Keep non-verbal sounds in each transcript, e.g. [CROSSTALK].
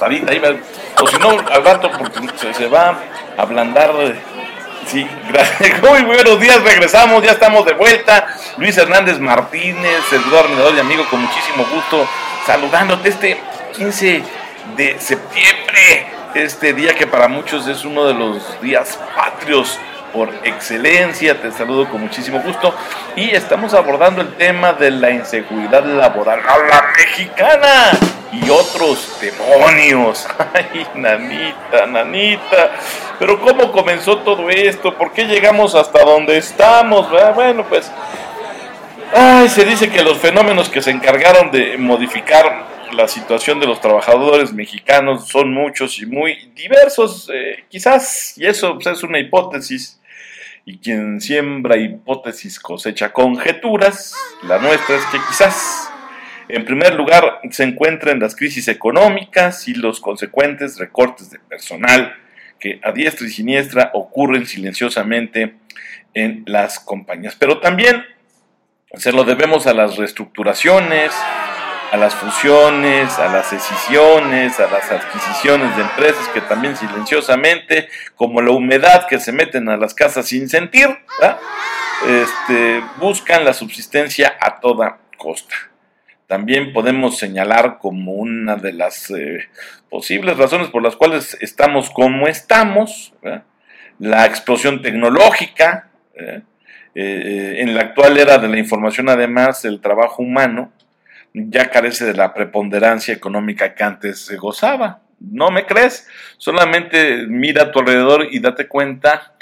tostadita. o si no, al rato, porque se, va a ablandar. Sí, gracias. [LAUGHS] Muy buenos días, regresamos, ya estamos de vuelta. Luis Hernández Martínez, servidor, admirador y amigo, con muchísimo gusto, saludándote este 15 de septiembre, este día que para muchos es uno de los días patrios por excelencia. Te saludo con muchísimo gusto. Y estamos abordando el tema de la inseguridad laboral a la mexicana y otros demonios. [LAUGHS] Ay, nanita, nanita. Pero ¿cómo comenzó todo esto? ¿Por qué llegamos hasta donde estamos? Bueno, pues... Ay, se dice que los fenómenos que se encargaron de modificar la situación de los trabajadores mexicanos son muchos y muy diversos, eh, quizás, y eso pues, es una hipótesis, y quien siembra hipótesis cosecha conjeturas. La nuestra es que quizás, en primer lugar, se encuentren las crisis económicas y los consecuentes recortes de personal que a diestra y siniestra ocurren silenciosamente en las compañías. Pero también se lo debemos a las reestructuraciones, a las fusiones, a las escisiones, a las adquisiciones de empresas que también silenciosamente, como la humedad que se meten a las casas sin sentir, este, buscan la subsistencia a toda costa. También podemos señalar como una de las eh, posibles razones por las cuales estamos como estamos, la explosión tecnológica, eh, eh, en la actual era de la información además el trabajo humano, ya carece de la preponderancia económica que antes se gozaba. ¿No me crees? Solamente mira a tu alrededor y date cuenta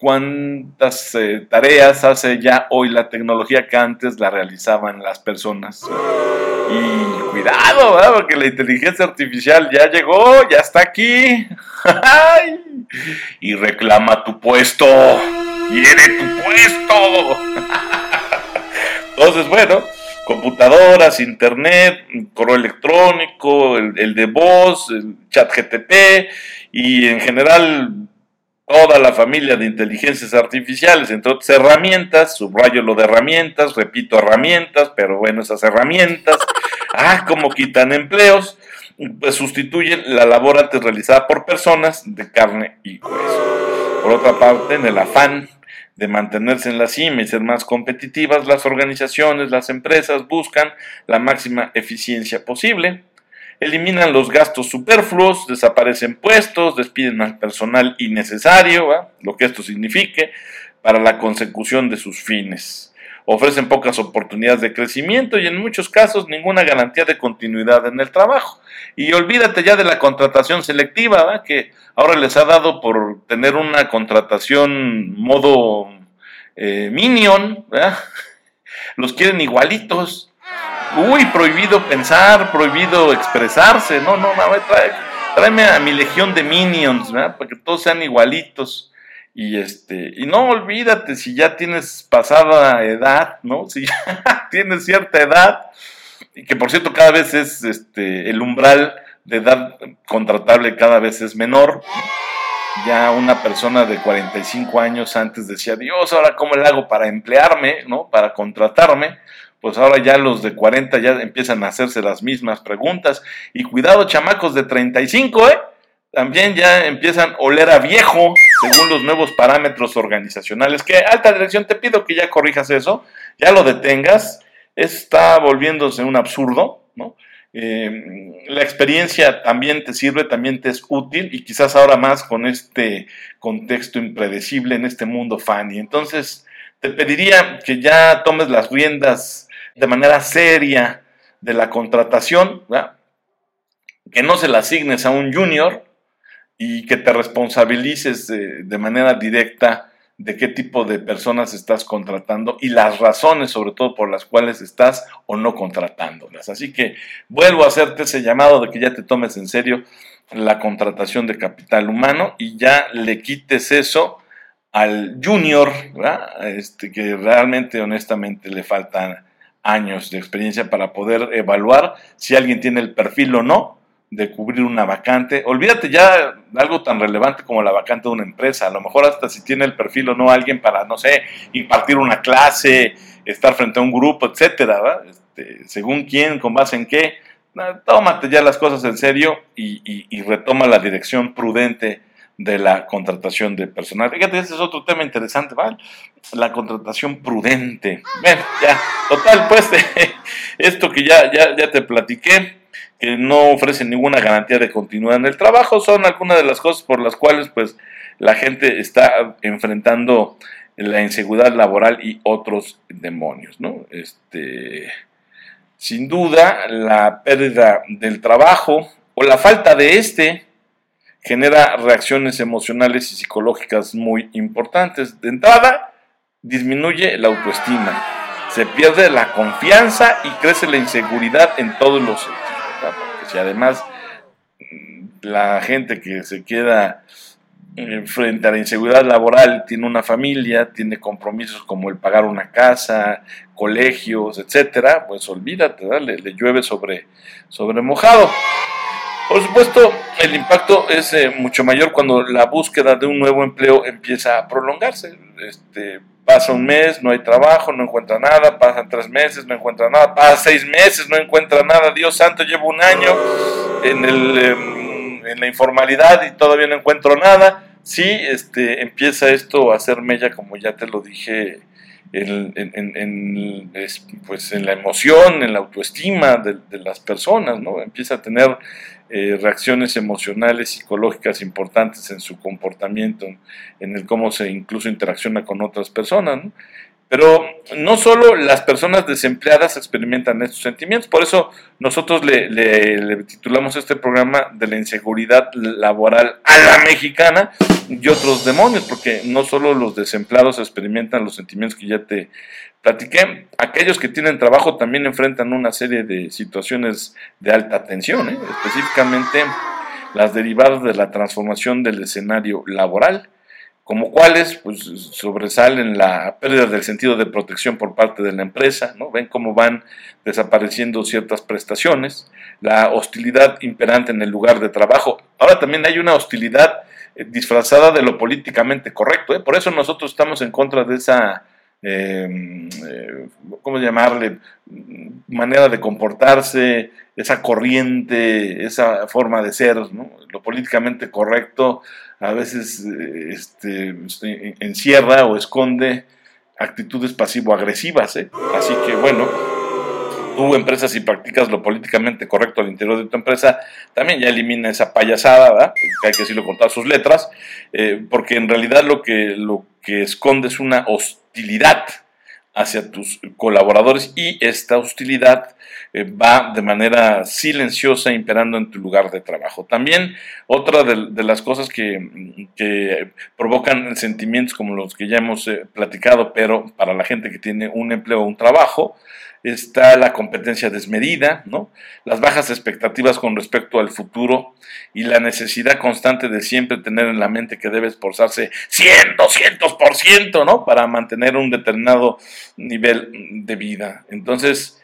cuántas eh, tareas hace ya hoy la tecnología que antes la realizaban las personas. Y cuidado, porque la inteligencia artificial ya llegó, ya está aquí. [LAUGHS] y reclama tu puesto. Quiere tu puesto. [LAUGHS] Entonces, bueno, computadoras, internet, correo electrónico, el, de voz, el chat GTP y en general toda la familia de inteligencias artificiales, entre otras herramientas, subrayo lo de herramientas, repito herramientas, pero bueno, esas herramientas, [LAUGHS] ah, como quitan empleos, pues sustituyen la labor antes realizada por personas de carne y hueso. Por otra parte, en el afán de mantenerse en la cima y ser más competitivas, las organizaciones, las empresas buscan la máxima eficiencia posible, eliminan los gastos superfluos, desaparecen puestos, despiden al personal innecesario, lo que esto signifique, para la consecución de sus fines ofrecen pocas oportunidades de crecimiento y en muchos casos ninguna garantía de continuidad en el trabajo. Y olvídate ya de la contratación selectiva, que ahora les ha dado por tener una contratación modo eh, minion, [LAUGHS] los quieren igualitos. Uy, prohibido pensar, prohibido expresarse. No, no, no, tráeme a mi legión de minions, para que todos sean igualitos. Y este, y no olvídate si ya tienes pasada edad, ¿no? [LAUGHS] Si ya tienes cierta edad, y que por cierto cada vez es este el umbral de edad contratable cada vez es menor. Ya una persona de 45 años antes decía, Dios, ahora cómo le hago para emplearme, ¿no? Para contratarme. Pues ahora ya los de 40 ya empiezan a hacerse las mismas preguntas. Y cuidado, chamacos de 35, ¿eh? también ya empiezan a oler a viejo según los nuevos parámetros organizacionales. Que alta dirección, te pido que ya corrijas eso, ya lo detengas. Está volviéndose un absurdo, ¿no? Eh, la experiencia también te sirve, también te es útil y quizás ahora más con este contexto impredecible en este mundo fan. Y entonces te pediría que ya tomes las riendas de manera seria de la contratación, que no se la asignes a un junior, y que te responsabilices de, manera directa de qué tipo de personas estás contratando y las razones sobre todo por las cuales estás o no contratándolas. Así que vuelvo a hacerte ese llamado de que ya te tomes en serio la contratación de capital humano y ya le quites eso al junior, Este, que realmente honestamente le faltan años de experiencia para poder evaluar si alguien tiene el perfil o no de cubrir una vacante. Olvídate ya algo tan relevante como la vacante de una empresa. A lo mejor hasta si tiene el perfil o no alguien para, no sé, impartir una clase, estar frente a un grupo, etcétera, este, según quién, con base en qué, tómate ya las cosas en serio y, retoma la dirección prudente de la contratación de personal. Fíjate, ese es otro tema interesante, ¿vale? La contratación prudente. Bueno, ya, total, pues, [LAUGHS] esto que ya, ya, ya te platiqué, que no ofrece ninguna garantía de continuidad en el trabajo, son algunas de las cosas por las cuales, pues, la gente está enfrentando la inseguridad laboral y otros demonios, ¿no? Este, sin duda, la pérdida del trabajo o la falta de este genera reacciones emocionales y psicológicas muy importantes. De entrada, disminuye la autoestima, se pierde la confianza y crece la inseguridad en todos los sentidos. Porque si además mm, la gente que se queda eh, frente a la inseguridad laboral tiene una familia, tiene compromisos como el pagar una casa, colegios, etcétera, pues olvídate, le, llueve sobre, sobre mojado. Por supuesto, el impacto es eh, mucho mayor cuando la búsqueda de un nuevo empleo empieza a prolongarse. Este, pasa un mes, no hay trabajo, no encuentra nada, pasan tres meses, no encuentra nada, pasa seis meses, no encuentra nada, Dios santo, llevo un año en el... Em, en la informalidad y todavía no encuentro nada. Sí, este, empieza esto a hacer mella, como ya te lo dije, en, en, pues en la emoción, en la autoestima de, las personas, ¿no? Empieza a tener eh, reacciones emocionales, psicológicas importantes en su comportamiento, en el cómo se incluso interacciona con otras personas, ¿no? Pero no solo las personas desempleadas experimentan estos sentimientos, por eso nosotros le, titulamos este programa de la inseguridad laboral a la mexicana y otros demonios, porque no solo los desempleados experimentan los sentimientos que ya te platiqué, aquellos que tienen trabajo también enfrentan una serie de situaciones de alta tensión, ¿eh? específicamente las derivadas de la transformación del escenario laboral como cuáles pues, sobresalen la pérdida del sentido de protección por parte de la empresa, ¿no? ven cómo van desapareciendo ciertas prestaciones, la hostilidad imperante en el lugar de trabajo. Ahora también hay una hostilidad eh, disfrazada de lo políticamente correcto, ¿eh? por eso nosotros estamos en contra de esa, em, eh, ¿cómo llamarle?, manera de comportarse, esa corriente, esa forma de ser, lo políticamente correcto a veces este, encierra o esconde actitudes pasivo-agresivas. ¿eh? Así que bueno, tú empresa si practicas lo políticamente correcto al interior de tu empresa, también ya elimina esa payasada, ¿verdad? hay que decirlo con todas sus letras, eh, porque en realidad lo que, lo que esconde es una hostilidad hacia tus colaboradores y esta hostilidad eh, va de manera silenciosa imperando en tu lugar de trabajo. También otra de, las cosas que, provocan sentimientos como los que ya hemos eh, platicado, pero para la gente que tiene un empleo o un trabajo, está la competencia desmedida, ¿no? las bajas expectativas con respecto al futuro y la necesidad constante de siempre tener en la mente que debe esforzarse 100, 200%, ¿no? Para mantener un determinado nivel de vida. Entonces,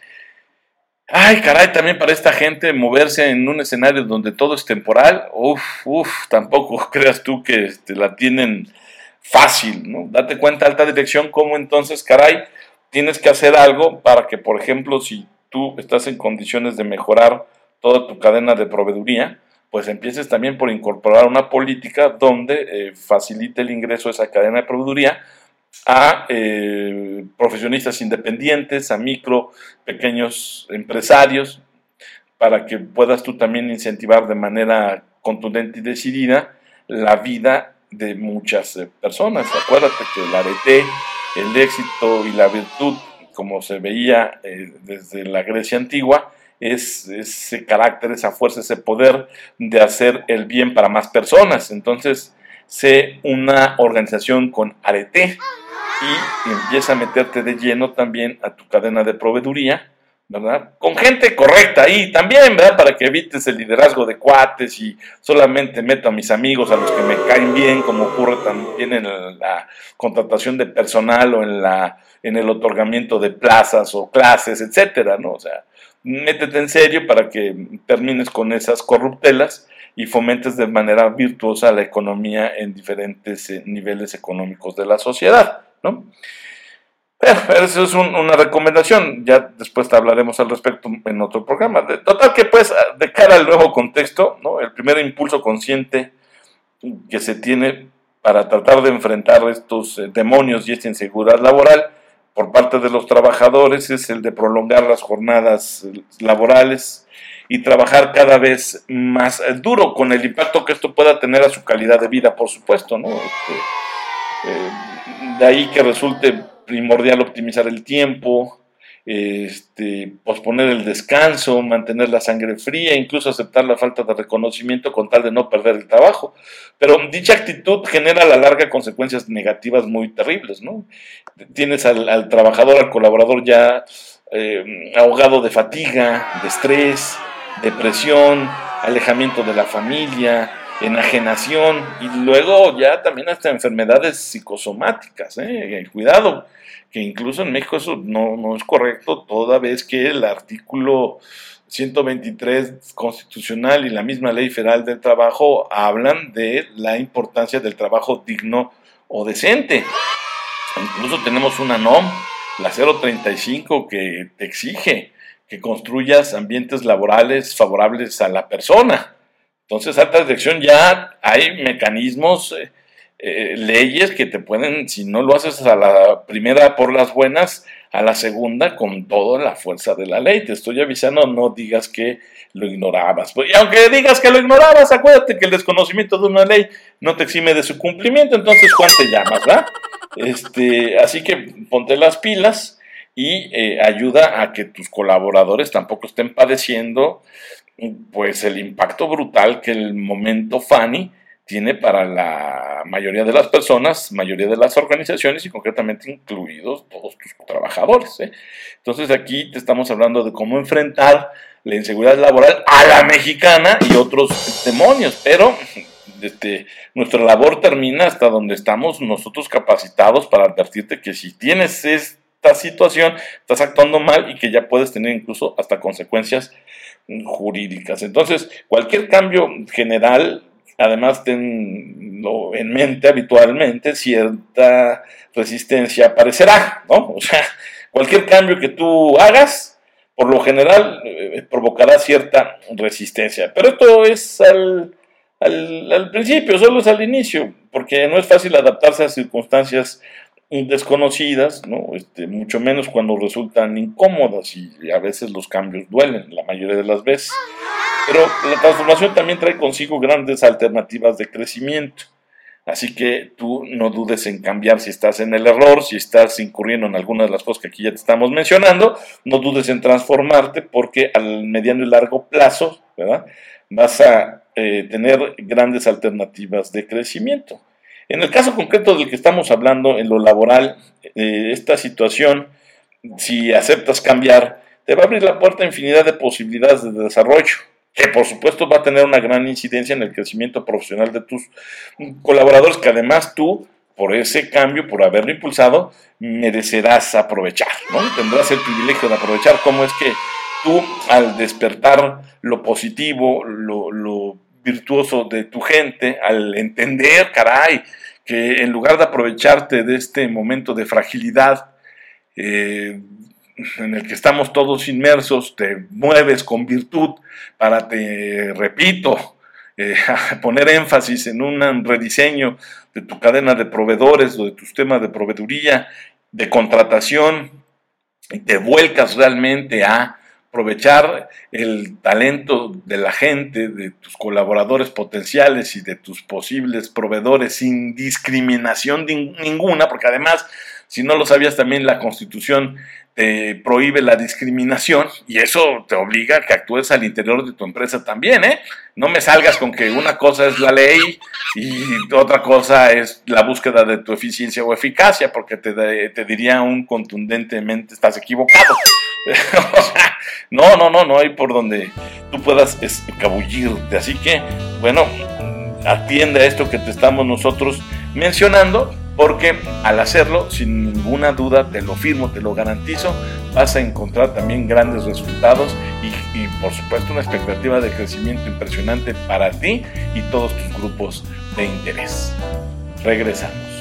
ay, caray, también para esta gente moverse en un escenario donde todo es temporal, uff, uff, tampoco [LAUGHS] creas tú que este, la tienen fácil, ¿no? Date cuenta, alta dirección, cómo entonces, caray, tienes que hacer algo para que, por ejemplo, si tú estás en condiciones de mejorar toda tu cadena de proveeduría, pues empieces también por incorporar una política donde eh, facilite el ingreso de esa cadena de proveeduría a eh, profesionistas independientes, a micro, pequeños empresarios, para que puedas tú también incentivar de manera contundente y decidida la vida de muchas eh, personas. Acuérdate que el arete el éxito y la virtud, como se veía eh, desde la Grecia antigua, es ese carácter, esa fuerza, ese poder de hacer el bien para más personas. Entonces, sé una organización con arete y empieza a meterte de lleno también a tu cadena de proveeduría ¿verdad? Con gente correcta ahí también, ¿verdad? Para que evites el liderazgo de cuates y solamente meto a mis amigos, a los que me caen bien, como ocurre también en la contratación de personal o en, la, en el otorgamiento de plazas o clases, etcétera, ¿no? O sea, métete en serio para que termines con esas corruptelas y fomentes de manera virtuosa la economía en diferentes eh, niveles económicos de la sociedad, ¿no? [LAUGHS] Eso es una recomendación, ya después te hablaremos al respecto en otro programa. Total que pues, de cara al nuevo contexto, ¿no? el primer impulso consciente que se tiene para tratar de enfrentar estos eh, demonios y esta inseguridad laboral por parte de los trabajadores es el de prolongar las jornadas eh, laborales y trabajar cada vez más eh, duro con el impacto que esto pueda tener a su calidad de vida, por supuesto, ¿no? Este, de ahí que resulte primordial optimizar el tiempo, este, posponer el descanso, mantener la sangre fría, incluso aceptar la falta de reconocimiento con tal de no perder el trabajo. Pero dicha actitud genera a la larga consecuencias negativas muy terribles, ¿no? Tienes al, trabajador, al colaborador ya eh, ahogado de fatiga, de estrés, depresión, alejamiento de la familia, enajenación y luego ya también hasta enfermedades psicosomáticas. ¿eh? Cuidado, que incluso en México eso no, no es correcto, toda vez que el artículo 123 constitucional y la misma ley federal del trabajo hablan de la importancia del trabajo digno o decente. Incluso tenemos una NOM, la 035, que te exige que construyas ambientes laborales favorables a la persona. Entonces, alta dirección ya hay mecanismos, eh, eh, leyes que te pueden, si no lo haces a la primera por las buenas, a la segunda con toda la fuerza de la ley. Te estoy avisando, no digas que lo ignorabas. Y aunque digas que lo ignorabas, acuérdate que el desconocimiento de una ley no te exime de su cumplimiento, entonces Juan te llamas, ¿verdad? Este, así que ponte las pilas y eh, ayuda a que tus colaboradores tampoco estén padeciendo pues el impacto brutal que el momento Fanny tiene para la mayoría de las personas, mayoría de las organizaciones y concretamente incluidos todos tus trabajadores. ¿eh? Entonces aquí te estamos hablando de cómo enfrentar la inseguridad laboral a la mexicana y otros demonios, pero este, nuestra labor termina hasta donde estamos nosotros capacitados para advertirte que si tienes esta situación, estás actuando mal y que ya puedes tener incluso hasta consecuencias jurídicas. Entonces, cualquier cambio general, además tenlo en mente habitualmente, cierta resistencia aparecerá, ¿no? O sea, cualquier cambio que tú hagas, por lo general, eh, provocará cierta resistencia. Pero esto es al, al, al principio, solo es al inicio, porque no es fácil adaptarse a circunstancias desconocidas, ¿no? Este, mucho menos cuando resultan incómodas y a veces los cambios duelen, la mayoría de las veces. Pero la transformación también trae consigo grandes alternativas de crecimiento. Así que tú no dudes en cambiar si estás en el error, si estás incurriendo en algunas de las cosas que aquí ya te estamos mencionando, no dudes en transformarte porque al mediano y largo plazo. Vas a eh, tener grandes alternativas de crecimiento. En el caso concreto del que estamos hablando, en lo laboral, eh, esta situación, si aceptas cambiar, te va a abrir la puerta a infinidad de posibilidades de desarrollo, que por supuesto va a tener una gran incidencia en el crecimiento profesional de tus colaboradores, que además tú, por ese cambio, por haberlo impulsado, merecerás aprovechar, ¿no? Tendrás el privilegio de aprovechar cómo es que tú, al despertar lo positivo, lo, lo virtuoso de tu gente al entender, caray, que en lugar de aprovecharte de este momento de fragilidad eh, en el que estamos todos inmersos, te mueves con virtud para, te repito, eh, [LAUGHS] poner énfasis en un rediseño de tu cadena de proveedores o de tu sistema de proveeduría, de contratación, y te vuelcas realmente a aprovechar el talento de la gente, de tus colaboradores potenciales y de tus posibles proveedores sin discriminación ninguna, porque además, si no lo sabías también, la constitución te prohíbe la discriminación y eso te obliga a que actúes al interior de tu empresa también, ¿eh? No me salgas con que una cosa es la ley y otra cosa es la búsqueda de tu eficiencia o eficacia, porque te, te diría un contundentemente estás equivocado. [LAUGHS] no, no, no, no hay por donde tú puedas escabullirte. Así que, bueno, atiende a esto que te estamos nosotros mencionando, porque al hacerlo, sin ninguna duda, te lo firmo, te lo garantizo, vas a encontrar también grandes resultados y, y por supuesto una expectativa de crecimiento impresionante para ti y todos tus grupos de interés. Regresamos.